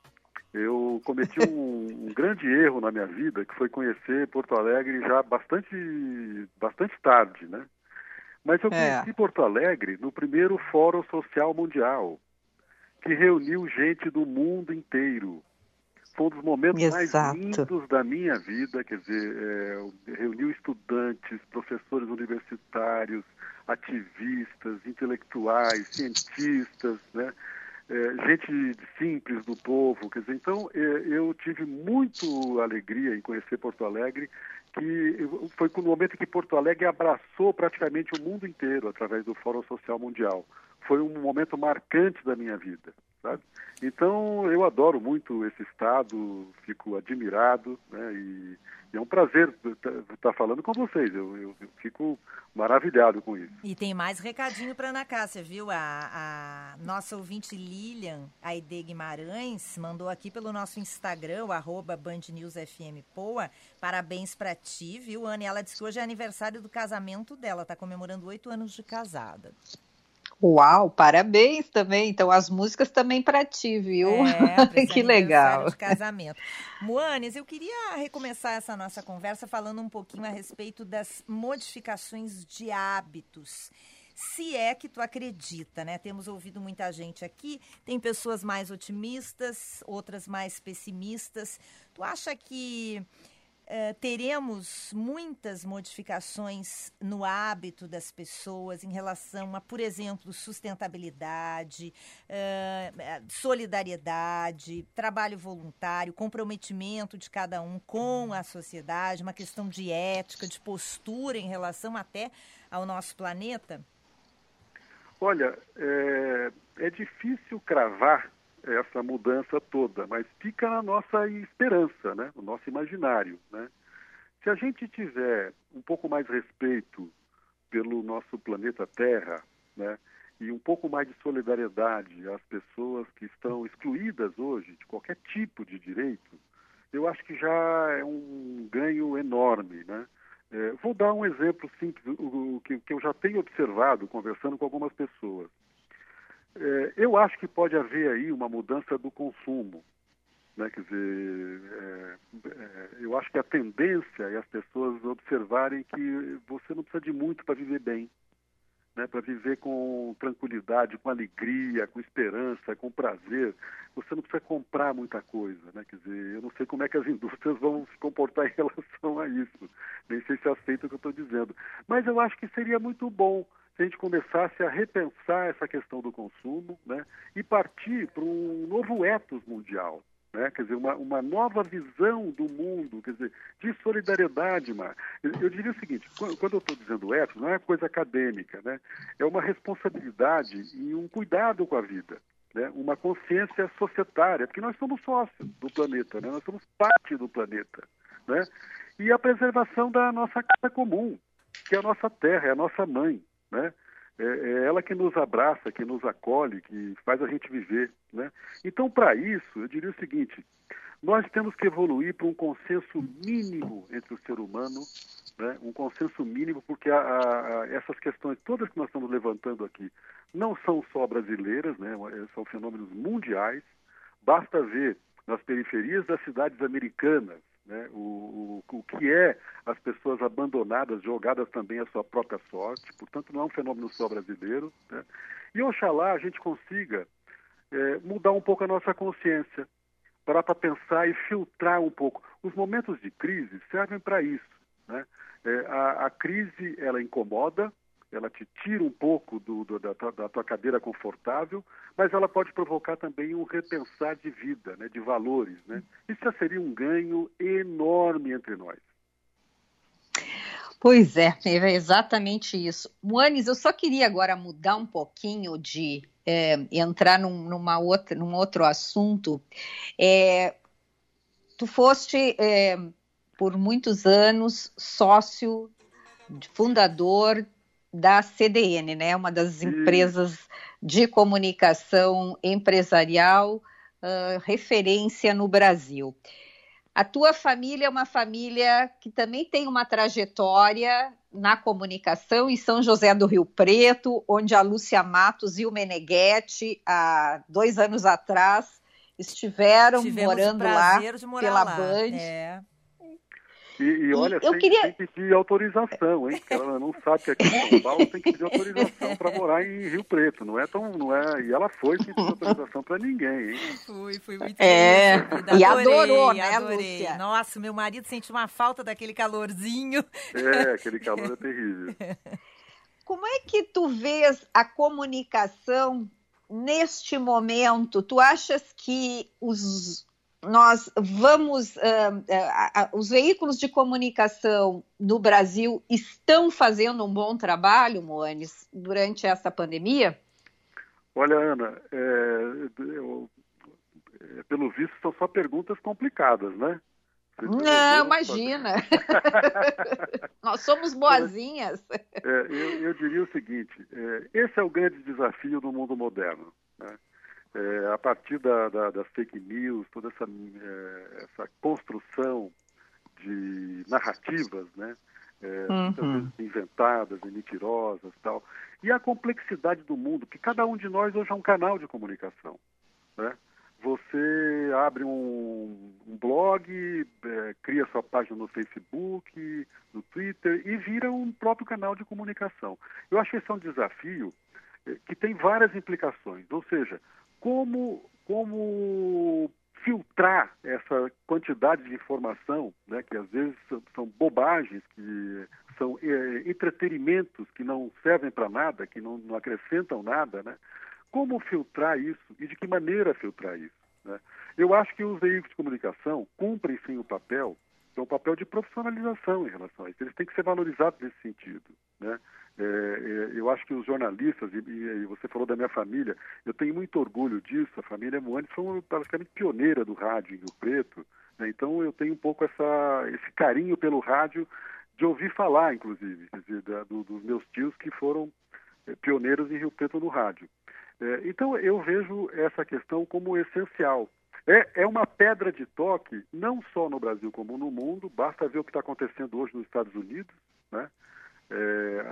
S10: Eu cometi um, um grande erro na minha vida, que foi conhecer Porto Alegre já bastante, bastante tarde, né? Mas eu
S2: É.
S10: conheci Porto Alegre no primeiro Fórum Social Mundial, que reuniu gente do mundo inteiro. Foi um dos momentos
S2: Exato.
S10: mais lindos da minha vida, quer dizer, é, reuniu estudantes, professores universitários, ativistas, intelectuais, cientistas, né? É, gente simples do povo, quer dizer, então é, eu tive muito alegria em conhecer Porto Alegre, que foi no momento em que Porto Alegre abraçou praticamente o mundo inteiro através do Fórum Social Mundial. Foi um momento marcante da minha vida, sabe? Então eu adoro muito esse estado, fico admirado, né? E é um prazer estar falando com vocês. Eu, eu- eu fico maravilhado com isso.
S1: E tem mais recadinho para Ana Cássia, viu? A, a nossa ouvinte Lilian Aide Guimarães mandou aqui pelo nosso Instagram, o arroba Band News FM. Parabéns para ti, viu, Ana? E ela disse que hoje é aniversário do casamento dela, tá comemorando oito anos de casada.
S2: Uau, parabéns também. Então, as músicas também para ti, viu?
S1: É,
S2: que legal.
S1: de casamento. Moanes, eu queria recomeçar essa nossa conversa falando um pouquinho a respeito das modificações de hábitos. Se é que tu acredita, né? Temos ouvido muita gente aqui, tem pessoas mais otimistas, outras mais pessimistas. Tu acha que eh, teremos muitas modificações no hábito das pessoas em relação a, por exemplo, sustentabilidade, eh, solidariedade, trabalho voluntário, comprometimento de cada um com a sociedade, uma questão de ética, de postura em relação até ao nosso planeta?
S10: Olha, é, é difícil cravar essa mudança toda, mas fica na nossa esperança, né? no nosso imaginário. Né? Se a gente tiver um pouco mais respeito pelo nosso planeta Terra, né? e um pouco mais de solidariedade às pessoas que estão excluídas hoje de qualquer tipo de direito, eu acho que já é um ganho enorme, né? É, vou dar um exemplo simples, o, o que, que eu já tenho observado conversando com algumas pessoas. É, eu acho que pode haver aí uma mudança do consumo. Né? Quer dizer, é, é, eu acho que a tendência é as pessoas observarem que você não precisa de muito para viver bem. Né, para viver com tranquilidade, com alegria, com esperança, com prazer. Você não precisa comprar muita coisa. Né? Quer dizer, eu não sei como é que as indústrias vão se comportar em relação a isso. Nem sei se aceita o que eu estou dizendo. Mas eu acho que seria muito bom se a gente começasse a repensar essa questão do consumo né? e partir para um novo ethos mundial. Né? Quer dizer, uma, uma nova visão do mundo, quer dizer, de solidariedade, Mar. Eu, diria o seguinte, quando eu estou dizendo ethos, não é coisa acadêmica, né? É uma responsabilidade e um cuidado com a vida, né? Uma consciência societária, porque nós somos sócios do planeta, né? Nós somos parte do planeta, né? E a preservação da nossa casa comum, que é a nossa terra, é a nossa mãe, né? É, é ela que nos abraça, que nos acolhe, que faz a gente viver. Né? Então, para isso, eu diria o seguinte: nós temos que evoluir para um consenso mínimo entre o ser humano, né? um consenso mínimo, porque a, a, essas questões todas que nós estamos levantando aqui não são só brasileiras, né? são fenômenos mundiais. Basta ver nas periferias das cidades americanas né? O, o, o, que é as pessoas abandonadas, jogadas também à sua própria sorte, portanto não é um fenômeno só brasileiro. Né? E oxalá a gente consiga é, mudar um pouco a nossa consciência, parar para pensar e filtrar um pouco. Os momentos de crise servem para isso. Né? É, a, a, crise ela incomoda, ela te tira um pouco do, do, da, da, tua cadeira confortável, mas ela pode provocar também um repensar de vida, né, de valores. Né? Isso já seria um ganho enorme entre nós.
S2: Pois é, é exatamente isso. Moanes, eu só queria agora mudar um pouquinho de é, entrar num, numa outra, num outro assunto. É, tu foste é, por muitos anos sócio, fundador da CDN, né? Uma das empresas de comunicação empresarial uh, referência no Brasil. A tua família é uma família que também tem uma trajetória na comunicação em São José do Rio Preto, onde a Lúcia Matos e o Meneghetti, há dois anos atrás, estiveram
S1: Tivemos
S2: morando lá pela
S1: lá.
S2: Band.
S1: É.
S10: E, e olha,
S2: eu
S10: tem,
S2: queria-
S10: tem que pedir autorização, hein? Porque ela não sabe que aqui em São Paulo tem que pedir autorização para morar em Rio Preto. Não é tão, não é. E ela foi sem pedir autorização para ninguém, hein?
S1: Fui, fui muito
S2: É,
S1: feliz.
S2: e
S1: Adorei,
S2: adorou, né,
S1: adorei.
S2: Lúcia?
S1: Nossa, meu marido sentiu uma falta daquele calorzinho.
S10: É, aquele calor é terrível.
S2: Como é que tu vês a comunicação neste momento? Tu achas que os nós vamos ah, ah, ah, os veículos de comunicação no Brasil estão fazendo um bom trabalho, Moanes, durante essa pandemia?
S10: Olha, Ana, é, eu- é, pelo visto são só perguntas complicadas, né?
S2: Não, imagina. Nós somos boazinhas.
S10: É, eu, eu diria o seguinte: é, esse é o grande desafio do mundo moderno. né? É, a partir da, da- das fake news, toda essa, é, essa construção de narrativas, né? É,
S2: Uhum.
S10: inventadas e mentirosas tal. E a complexidade do mundo, que cada um de nós hoje é um canal de comunicação. Né? Você abre um, um blog, é, cria sua página no Facebook, no Twitter e vira um próprio canal de comunicação. Eu acho que esse é um desafio eh, que tem várias implicações, ou seja, como, como filtrar essa quantidade de informação, né, que às vezes são, são bobagens, que são eh, entretenimentos que não servem para nada, que não, não acrescentam nada, né? Como filtrar isso e de que maneira filtrar isso? né? Eu acho que os veículos de comunicação cumprem sim o papel, é um papel de profissionalização em relação a isso. Eles têm que ser valorizados nesse sentido. Né? É, é, eu acho que os jornalistas, e, e- você falou da minha família, eu tenho muito orgulho disso. A família Moandes foi praticamente pioneira do rádio em Rio Preto. né? Então eu tenho um pouco essa, esse carinho pelo rádio de ouvir falar, inclusive, dizer, da- do- dos meus tios que foram eh, pioneiros em Rio Preto no rádio. É, então eu vejo essa questão como essencial. É, é uma pedra de toque, não só no Brasil como no mundo, basta ver o que está acontecendo hoje nos Estados Unidos, né? É, a-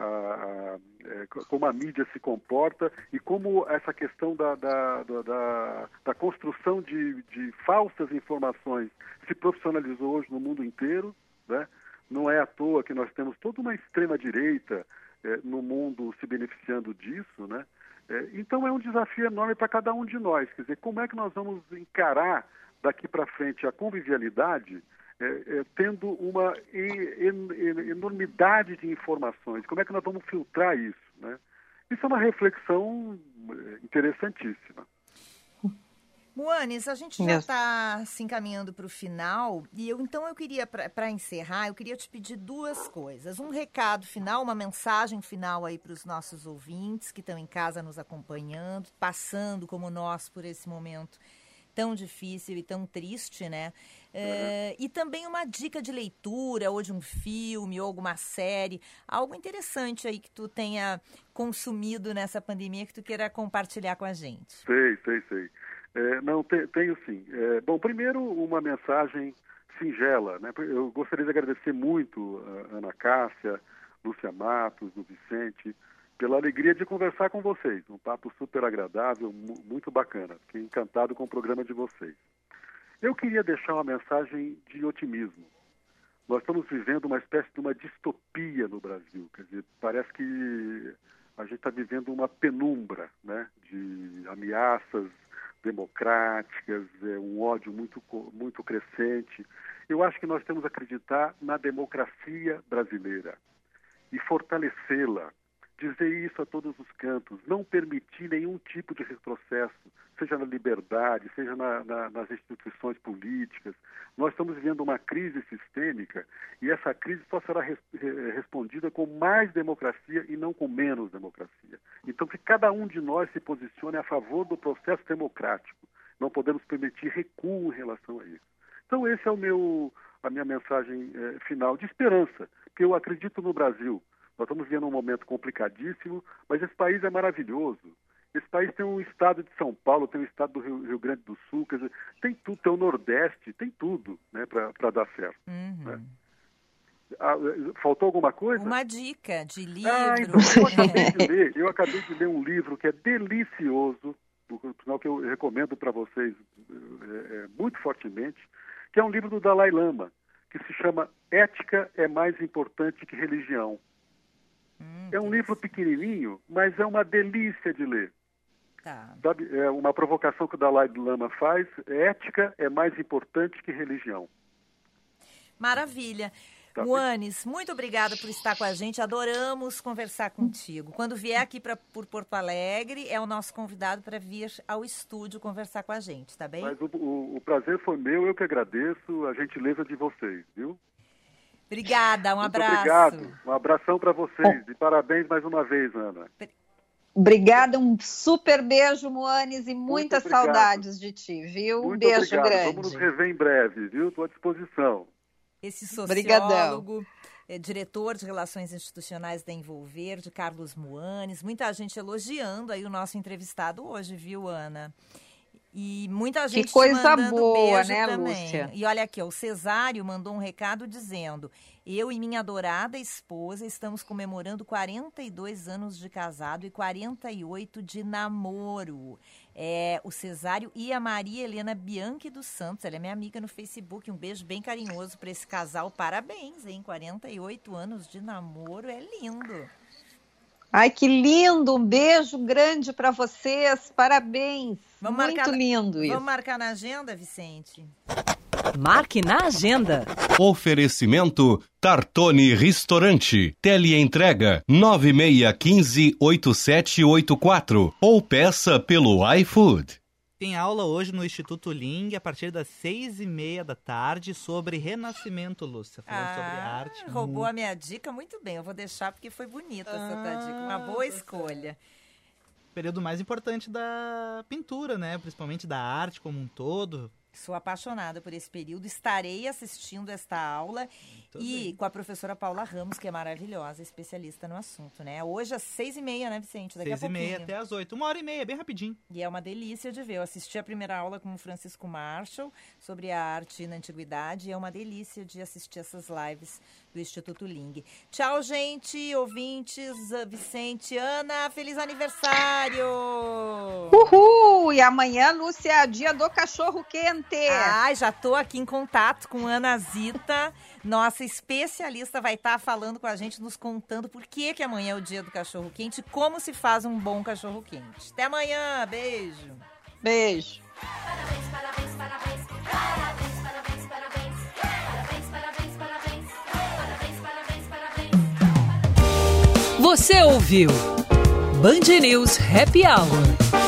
S10: a- é, co- como a mídia se comporta e como essa questão da, da, da, da- construção de, de falsas informações se profissionalizou hoje no mundo inteiro. Né? Não é à toa que nós temos toda uma extrema-direita eh, no mundo se beneficiando disso. Né? Eh, então é um desafio enorme para cada um de nós. Quer dizer, como é que nós vamos encarar daqui para frente a convivialidade eh, eh, tendo uma en- en- enormidade de informações? Como é que nós vamos filtrar isso? Né? Isso é uma reflexão eh, interessantíssima.
S1: Moanes, a gente já está se encaminhando para o final e eu então eu queria para encerrar, eu queria te pedir duas coisas. Um recado final, uma mensagem final aí para os nossos ouvintes que estão em casa nos acompanhando, passando como nós por esse momento tão difícil e tão triste, né? É, E também uma dica de leitura, ou de um filme, ou alguma série, algo interessante aí que tu tenha consumido nessa pandemia que tu queira compartilhar com a gente.
S10: Sei, sei, sei. É, não, te- tenho sim. É, bom, primeiro uma mensagem singela. Né? Eu gostaria de agradecer muito a Ana Cássia, Lúcia Matos, o Vicente, pela alegria de conversar com vocês. Um papo super agradável, mu- muito bacana. Fiquei encantado com o programa de vocês. Eu queria deixar uma mensagem de otimismo. Nós estamos vivendo uma espécie de uma distopia no Brasil. Quer dizer, parece que a gente está vivendo uma penumbra né, de ameaças democráticas, é, um ódio muito, muito crescente. Eu acho que nós temos que acreditar na democracia brasileira e fortalecê-la, dizer isso a todos os cantos, não permitir nenhum tipo de retrocesso, seja na liberdade, seja na, na, nas instituições políticas. Nós estamos vivendo uma crise sistêmica e essa crise só será res, respondida com mais democracia e não com menos democracia. Então, que cada um de nós se posicione a favor do processo democrático. Não podemos permitir recuo em relação a isso. Então, esse é o meu, a minha mensagem eh, final de esperança, porque eu acredito no Brasil. Nós estamos vivendo um momento complicadíssimo, mas esse país é maravilhoso. Esse país tem um estado de São Paulo, tem o um estado do Rio, Rio, Grande do Sul, dizer, tem tudo, tem o Nordeste, tem tudo né, para dar certo. Uhum. Né? Ah, faltou alguma coisa?
S1: Uma dica de livro.
S10: Ah, então eu acabei de ler, eu acabei de ler um livro que é delicioso, que eu recomendo para vocês é, é, muito fortemente, que é um livro do Dalai Lama, que se chama Ética é mais importante que religião. Hum, é um livro pequenininho, mas é uma delícia de ler. Tá. É uma provocação que o Dalai Lama faz. Ética é mais importante que religião.
S1: Maravilha. Tá Muanes, muito obrigada por estar com a gente. Adoramos conversar contigo. Quando vier aqui pra, por Porto Alegre, é o nosso convidado para vir ao estúdio conversar com a gente, tá bem?
S10: Mas o, o, o prazer foi meu, eu que agradeço a gentileza de vocês, viu?
S1: Obrigada, um
S10: Muito
S1: abraço.
S10: Obrigado, um abração para vocês e parabéns mais uma vez, Ana.
S2: Obrigada, um super beijo, Moanes, e muitas saudades de ti, viu?
S10: Muito
S2: um beijo
S10: obrigado.
S2: grande.
S10: Vamos nos rever em breve, viu? Estou à disposição.
S1: Esse sociólogo, é, diretor de Relações Institucionais da Envolver, de Carlos Moanes, muita gente elogiando aí o nosso entrevistado hoje, viu, Ana? E muita gente
S2: que coisa
S1: boa,
S2: né,
S1: também.
S2: Lúcia?
S1: E olha aqui, ó, o Cesário mandou um recado dizendo: Eu e minha adorada esposa estamos comemorando 42 anos de casado e 48 de namoro. É, o Cesário e a Maria Helena Bianchi dos Santos, ela é minha amiga no Facebook. Um beijo bem carinhoso para esse casal. Parabéns, hein? 48 anos de namoro, é lindo.
S2: Ai, que lindo! Um beijo grande para vocês. Parabéns.
S1: Vamos
S2: Muito
S1: marcar,
S2: lindo isso.
S1: Vamos marcar na agenda, Vicente?
S5: Marque na agenda.
S11: Oferecimento Tartone Restaurante. Teleentrega 96158784 ou peça pelo iFood.
S3: Tem aula hoje no Instituto Ling a partir das seis e meia da tarde sobre renascimento, Lúcia. Falando
S1: ah,
S3: sobre arte.
S1: Roubou a minha dica muito bem. Eu vou deixar porque foi bonita essa tua dica. Uma boa escolha.
S3: Período mais importante da pintura, né? Principalmente da arte como um todo.
S1: Sou apaixonada por esse período. Estarei assistindo esta aula Muito e bem. com a professora Paula Ramos, que é maravilhosa, especialista no assunto, né? Hoje às seis e meia, né, Vicente? Daqui
S3: seis
S1: a pouquinho.
S3: e meia até às oito. Uma hora e meia, bem rapidinho.
S1: E é uma delícia de ver. Eu assisti a primeira aula com o Francisco Marshall sobre a arte na antiguidade. E é uma delícia de assistir essas lives do Instituto Ling. Tchau, gente, ouvintes, Vicente, Ana, feliz aniversário!
S2: Uhul! E amanhã, Lúcia, é dia do cachorro quente.
S1: Ai, já tô aqui em contato com Ana Zita, nossa especialista vai estar tá falando com a gente, nos contando por que que amanhã é o dia do cachorro quente, como se faz um bom cachorro quente. Até amanhã, beijo.
S2: Beijo.
S12: Parabéns, parabéns, parabéns. Parabéns, parabéns, parabéns. Parabéns, parabéns, parabéns. Parabéns, parabéns, parabéns.
S5: Você ouviu Band News Happy Hour.